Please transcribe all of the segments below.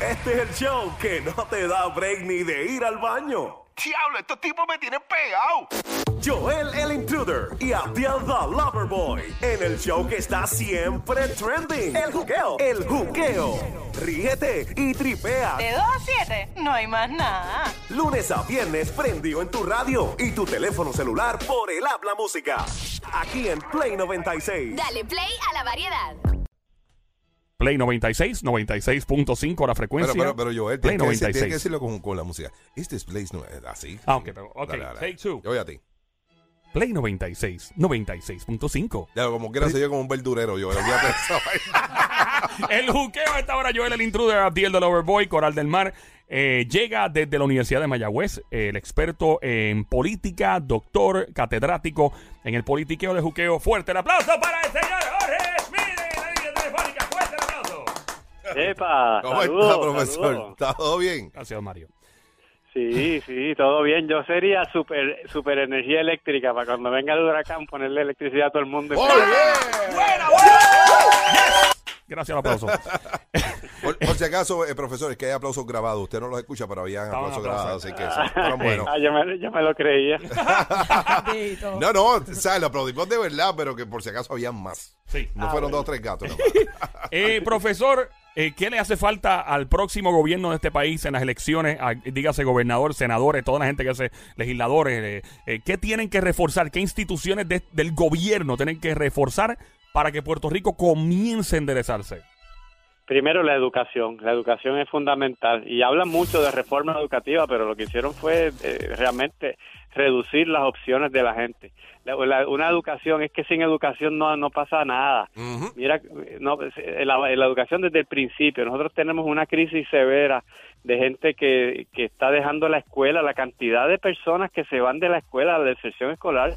Este es el show que no te da break ni de ir al baño. Diablo, estos tipos me tienen pegado. Joel el Intruder y Abdiel the Loverboy en el show que está siempre trending. El juqueo. El juqueo. Ríete y tripea. De 2 a 7, no hay más nada. Lunes a viernes prendido en tu radio y tu teléfono celular por el habla música. Aquí en Play 96. Dale play a la variedad. Play 96, 96.5 la frecuencia. Pero, pero, pero Joel, Play tienes que, decir- 96. tienes que decirlo con, con la música. Este es Place no así. Ah, ok, pero- ok, Dale, dale. take two. Yo voy a ti. Play 96, 96.5. Ya, como quiera, se yo como un verdurero, Joel. El juqueo a esta hora, Joel, el intruder, Abdiel del Overboy, Coral del Mar. eh, llega desde la Universidad de Mayagüez, eh, el experto en política, doctor, catedrático en el politiqueo de juqueo. Fuerte el aplauso para el señor Jorge Smith en la línea telefónica. Fuerte el aplauso. Epa, ¿Cómo saludos, está, profesor? saludos. ¿Está todo bien? Gracias, Mario. Sí, sí, todo bien. Yo sería super, super energía eléctrica para cuando venga el huracán ponerle electricidad a todo el mundo. ¡Muy bien! Gracias al aplauso. Por, por si acaso, eh, profesor, es que hay aplausos grabados. Usted no los escucha, pero habían Estaban aplausos grabados, así que sí, fueron buenos. Ah, yo me, yo me lo creía. No, no, o sea, lo aplaudimos de verdad, pero que por si acaso habían más. Sí. No fueron dos o tres gatos. Eh, profesor, eh, ¿qué le hace falta al próximo gobierno de este país en las elecciones? A- dígase gobernador, senadores, toda la gente que hace legisladores. eh, eh, ¿Qué tienen que reforzar? ¿Qué instituciones de- del gobierno tienen que reforzar para que Puerto Rico comience a enderezarse? Primero la educación. La educación es fundamental. Y hablan mucho de reforma educativa, pero lo que hicieron fue eh, realmente reducir las opciones de la gente. La- la- una educación, es que sin educación no, no pasa nada. Mira, no, la, la educación desde el principio. Nosotros tenemos una crisis severa de gente que, que está dejando la escuela. La cantidad de personas que se van de la escuela, la deserción escolar,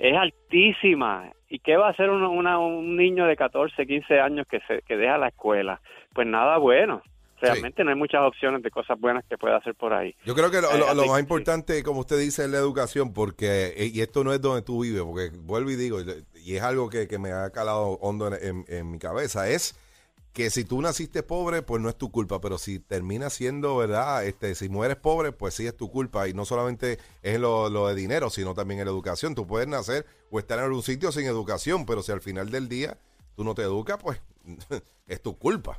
es altísima. ¿Y qué va a hacer uno- una- un niño de 14, 15 años que, se, que deja la escuela? Pues nada bueno. Realmente no hay muchas opciones de cosas buenas que pueda hacer por ahí. Yo creo que lo, Eh, lo- lo así más que sí. importante, como usted dice, es la educación, porque, eh, y esto no es donde tú vives, porque vuelvo y digo, y es algo que, que me ha calado hondo en, en- en mi cabeza, es que si tú naciste pobre, pues no es tu culpa, pero si terminas siendo, ¿verdad? Este, si mueres pobre, pues sí es tu culpa, y no solamente es lo, lo de dinero, sino también en la educación. Tú puedes nacer o estar en algún sitio sin educación, pero si al final del día tú no te educas, pues es tu culpa.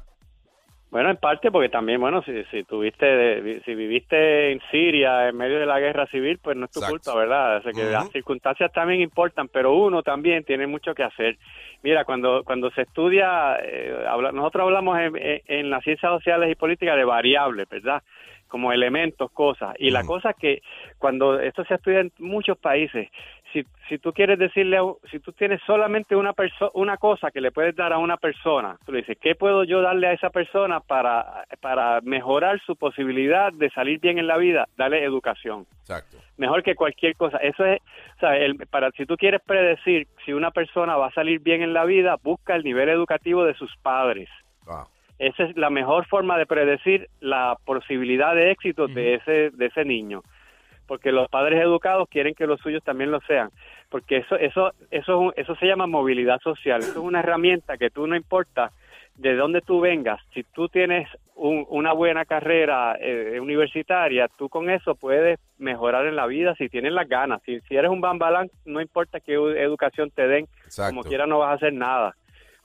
Bueno, en parte porque también, bueno, si, si tuviste, si viviste en Siria en medio de la guerra civil, pues no es tu Exacto. culpa, ¿verdad? O sea, que las circunstancias también importan, pero uno también tiene mucho que hacer. Mira, cuando cuando se estudia, eh, habla- nosotros hablamos en, en- en las ciencias sociales y políticas de variables, ¿verdad? Como elementos, cosas. Y la cosa que cuando esto se estudia en muchos países, si, si tú quieres decirle, a si tú tienes solamente una perso- una cosa que le puedes dar a una persona, tú le dices, ¿qué puedo yo darle a esa persona para, para mejorar su posibilidad de salir bien en la vida? Dale educación. Exacto. Mejor que cualquier cosa. Eso es, sea, el- para, si tú quieres predecir si una persona va a salir bien en la vida, busca el nivel educativo de sus padres. Ah. Esa es la mejor forma de predecir la posibilidad de éxito de ese de ese niño, porque los padres educados quieren que los suyos también lo sean, porque eso eso eso eso se llama movilidad social, eso es una herramienta que tú no importa de dónde tú vengas, si tú tienes un- una buena carrera eh, universitaria, tú con eso puedes mejorar en la vida si tienes las ganas, si, si eres un bambalán, no importa qué edu- educación te den, Exacto. como quiera no vas a hacer nada.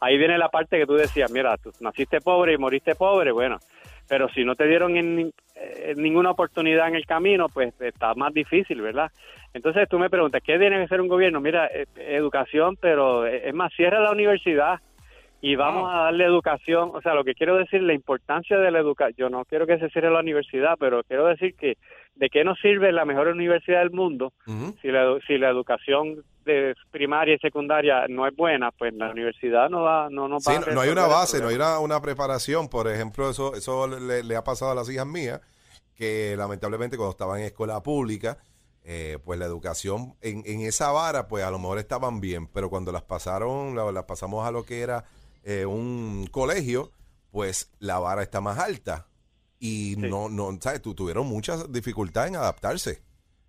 Ahí viene la parte que tú decías, mira, tú naciste pobre y moriste pobre, bueno, pero si no te dieron en eh, ninguna oportunidad en el camino, pues está más difícil, ¿verdad? Entonces tú me preguntas, ¿qué tiene que hacer un gobierno? Mira, eh, educación, pero eh, es más, cierra la universidad y vamos a darle educación, o sea, lo que quiero decir, la importancia de la educación, yo no quiero que se cierre la universidad, pero quiero decir que de qué nos sirve la mejor universidad del mundo si la, si la educación de primaria y secundaria no es buena, pues la universidad no va, no nos Sí, no, no hay una base, no hay una, una preparación. Por ejemplo, eso, eso le, le ha pasado a las hijas mías, que lamentablemente cuando estaban en escuela pública, eh, pues la educación en, en esa vara, pues a lo mejor estaban bien, pero cuando las pasaron, la- las pasamos a lo que era eh, un colegio, pues la vara está más alta. Y no, no, ¿sabes? Tu- tuvieron muchas dificultades en adaptarse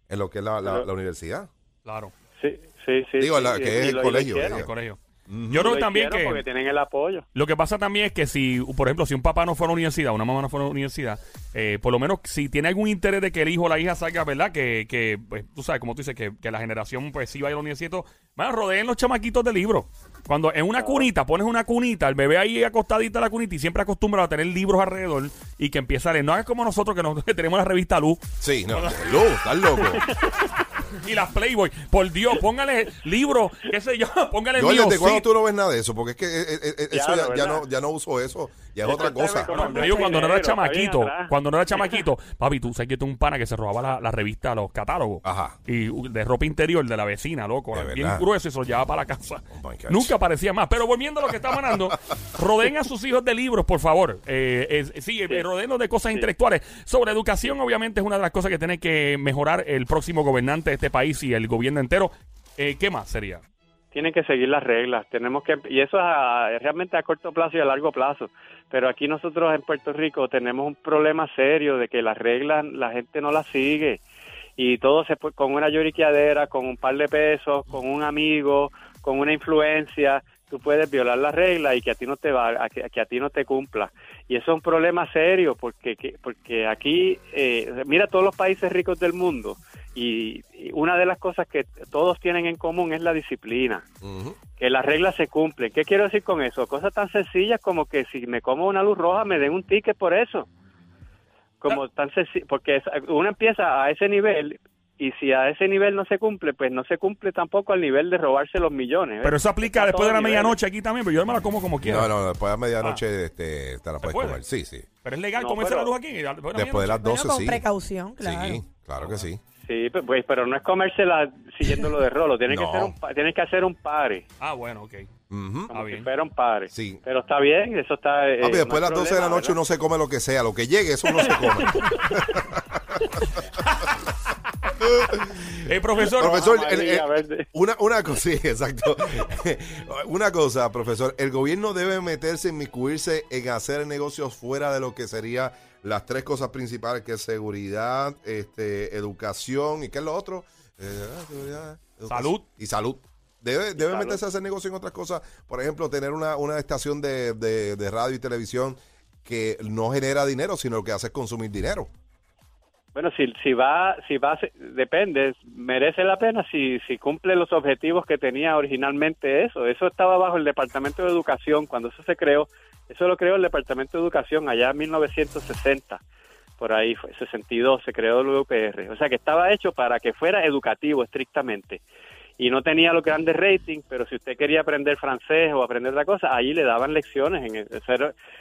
en lo que es la, la- la universidad. Claro, Sí, sí, sí. Digo, sí, la- que es el colegio, el colegio. Yo creo también que porque tienen el apoyo. lo que pasa también es que si, por ejemplo, si un papá no fue a la universidad, una mamá no fue a la universidad, eh, por lo menos si tiene algún interés de que el hijo o la hija salga, ¿verdad? Que, que pues, tú sabes, como tú dices, que, que la generación pues sí vaya a la universidad, y todo, bueno, rodeen los chamaquitos de libros. Cuando en una cunita, pones una cunita, el bebé ahí acostadita en la cunita y siempre acostumbrado a tener libros alrededor y que empieza a leer. No es como nosotros que, nos, que tenemos la revista Luz Sí, no, Luz, estás loco. y las Playboy. Por Dios, póngale libros, qué sé yo, póngale Yo. ¿desde cuándo tú no ves nada de eso? Porque es que eh, eh, eh, eso Diablo, ya, ya no, ya no uso eso, ya es Eso otra cosa. Con yo cuando no era chamaquito, cuando no era chamaquito, papi, tú sabes que tú un pana que se robaba la, la revista, los catálogos. Ajá. Y de ropa interior de la vecina, loco. De bien verdad. grueso y se lo llevaba para la casa. Oh. Nunca aparecía más. Pero volviendo a lo que está hablando, rodeen a sus hijos de libros, por favor. Eh, es- sí, eh, rodeenlos de cosas intelectuales. Sobre educación, obviamente, es una de las cosas que tiene que mejorar el próximo gobernante de este país y el gobierno entero. Eh, ¿Qué más sería? tienen que seguir las reglas. Tenemos que y eso es a- realmente a corto plazo y a largo plazo. Pero aquí nosotros en Puerto Rico tenemos un problema serio de que las reglas la gente no las sigue y todo se con una lloriqueadera, con un par de pesos, con un amigo, con una influencia, tú puedes violar las reglas y que a ti no te va, a que, que a ti no te cumpla. Y eso es un problema serio porque que- porque aquí eh, mira todos los países ricos del mundo y, y una de las cosas que todos tienen en común es la disciplina que las reglas se cumplen. ¿Qué quiero decir con eso? Cosas tan sencillas como que si me como una luz roja me den un ticket por eso. Como tan sencillo, porque es- uno empieza a ese nivel y si a ese nivel no se cumple, pues no se cumple tampoco al nivel de robarse los millones. ¿ves? Pero eso aplica Está después de la medianoche aquí también, pero yo me la como como quiera. No, no, después de medianoche este, te la puedes puede? comer. Sí, sí. Pero es legal No, comerse la luz aquí. Después de, Después de las Bueno, 12, con sí. precaución, claro. Sí, claro que sí. Sí, pues, pues, pero no es comérsela siguiéndolo de rolo. Tienes, No. que, hacer un, tienes que hacer un pare. Ah, bueno, ok. Ujú. Ah, Como si bien. fuera un pare. Sí. Pero está bien, eso está... eh, después de las 12 de la noche ¿verdad? uno se come lo que sea. Lo que llegue, eso uno se come. Eh, profesor, el- verde. una, una cosa, sí, exacto. una cosa, profesor, el gobierno debe meterse, inmiscuirse en hacer negocios fuera de lo que sería las tres cosas principales, que es seguridad, este, educación y qué es lo otro. Eh, seguridad, educación Salud. Y salud. Debe, debe meterse a hacer negocio en otras cosas. Por ejemplo, tener una, una estación de, de- de radio y televisión que no genera dinero, sino lo que hace es consumir dinero. Bueno, si, si va, si va, depende, merece la pena si, si cumple los objetivos que tenía originalmente eso. Eso estaba bajo el Departamento de Educación, cuando eso se creó, eso lo creó el Departamento de Educación allá en 1960, por ahí fue, 62 se creó el UPR. O sea que estaba hecho para que fuera educativo estrictamente. Y no tenía los grandes ratings, pero si usted quería aprender francés o aprender otra cosa, allí le daban lecciones. En el,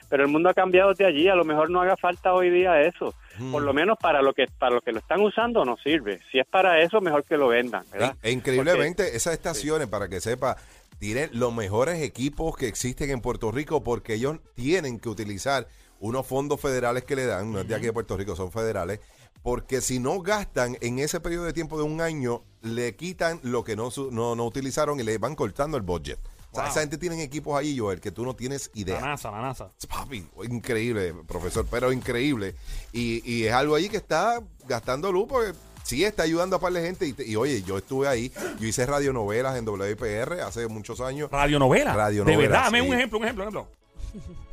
pero el mundo ha cambiado de allí, a lo mejor no haga falta hoy día eso. Por lo menos para lo que para lo que lo están usando no sirve. Si es para eso, mejor que lo vendan, ¿verdad? E- e increíblemente, esas estaciones, para que sepa, tienen los mejores equipos que existen en Puerto Rico porque ellos tienen que utilizar unos fondos federales que le dan, no es de aquí de Puerto Rico, son federales, porque si no gastan en ese periodo de tiempo de un año, le quitan lo que no, su- no, no utilizaron y le van cortando el budget. O sea, esa gente tienen equipos ahí, Joel, que tú no tienes la idea. NASA, la NASA. Papi, increíble, profesor, pero increíble. Y, y es algo ahí que está gastando luz porque sí está ayudando a par de gente. Y, oye, yo estuve ahí, yo hice radionovelas en WIPR hace muchos años. Radionovela. Radionovela, De verdad, dame sí. un ejemplo, un ejemplo, un ejemplo.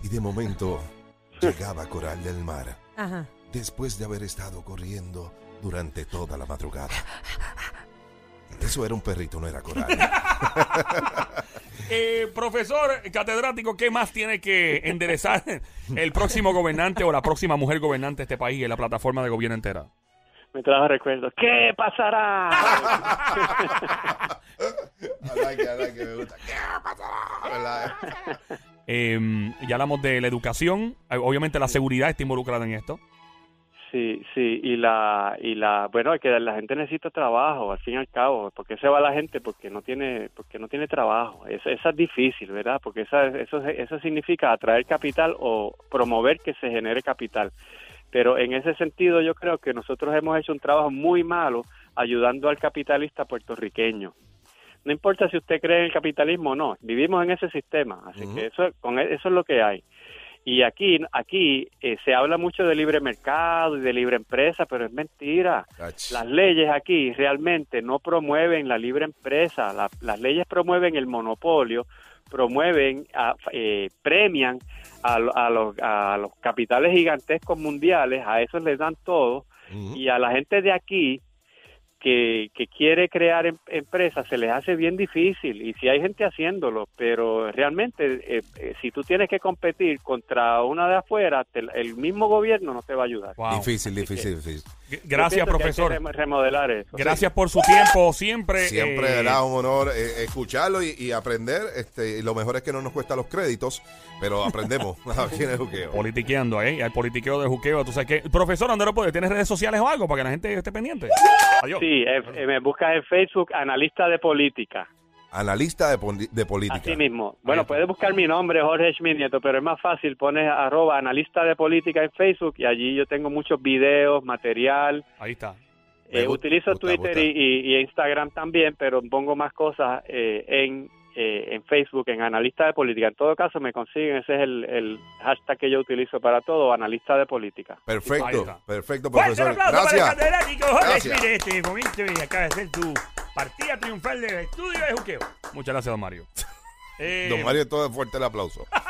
Y de momento llegaba Coral del Mar Ajá. Después de haber estado corriendo durante toda la madrugada. Eso era un perrito, no era Coral. Eh, profesor catedrático, ¿qué más tiene que enderezar el próximo gobernante o la próxima mujer gobernante de este país en la plataforma de gobierno entera? Me trajo recuerdos. ¿Qué pasará? Eh, ya hablamos de la educación. Obviamente la seguridad está involucrada en esto. Sí, sí, y la, y la, bueno, es que la gente necesita trabajo, al fin y al cabo, ¿por qué se va la gente? Porque no tiene, porque no tiene trabajo, eso es difícil, ¿verdad? Porque esa, eso, eso significa atraer capital o promover que se genere capital, pero en ese sentido yo creo que nosotros hemos hecho un trabajo muy malo ayudando al capitalista puertorriqueño. No importa si usted cree en el capitalismo o no, vivimos en ese sistema, así que eso, con e- eso es lo que hay. Y aquí, aquí eh, se habla mucho de libre mercado y de libre empresa, pero es mentira. Ach. Las leyes aquí realmente no promueven la libre empresa. La- las leyes promueven el monopolio promueven, a- eh, premian a, a los, a los capitales gigantescos mundiales, a esos les dan todo, y a la gente de aquí que, que quiere crear em- empresas se les hace bien difícil y si hay gente haciéndolo, pero realmente eh, eh, si tú tienes que competir contra una de afuera, te- el mismo gobierno no te va a ayudar. Wow. Difícil, difícil, difícil. Gracias, pienso que hay que profesor. rem- remodelar eso. Gracias por su tiempo siempre. Siempre eh, era un honor eh, escucharlo y, y aprender. Este, y lo mejor es que no nos cuesta los créditos, pero aprendemos aquí en el juqueo. Politiqueando, ¿eh? Al politiqueo de juqueo. ¿Tú sabes qué? Profesor, ¿dónde lo puede? ¿Tienes redes sociales o algo para que la gente esté pendiente? Adiós. Sí, eh, eh, me buscas en Facebook, analista de política. Analista de, poli- de política. Así mismo. Bueno, puedes buscar mi nombre, Jorge Schmidt Nieto, pero es más fácil, pones arroba analista de política en Facebook y allí yo tengo muchos videos, material. Ahí está. Eh, gusta, utilizo gusta, Twitter gusta. Y- y Instagram también, pero pongo más cosas eh, en, eh, en Facebook, en analista de política. En todo caso, me consiguen, ese es el, el hashtag que yo utilizo para todo, analista de política. Perfecto, perfecto, profesor. aplauso para el Gracias. Gracias. En este momento y acaba de hacer tu partida triunfal del estudio de juqueo. Muchas gracias, don Mario. Eh, Don Mario, todo fuerte el aplauso.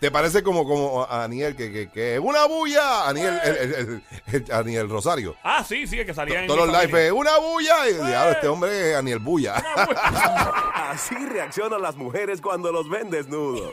¿Te parece como, como a Aniel que, que, que una bulla? Aniel, el, el- el- el- Aniel Rosario. Ah, sí, sí, es que salía en Todos los live, una bulla. Y diablo, este hombre es Aniel Bulla. Así reaccionan las mujeres cuando los ven desnudos.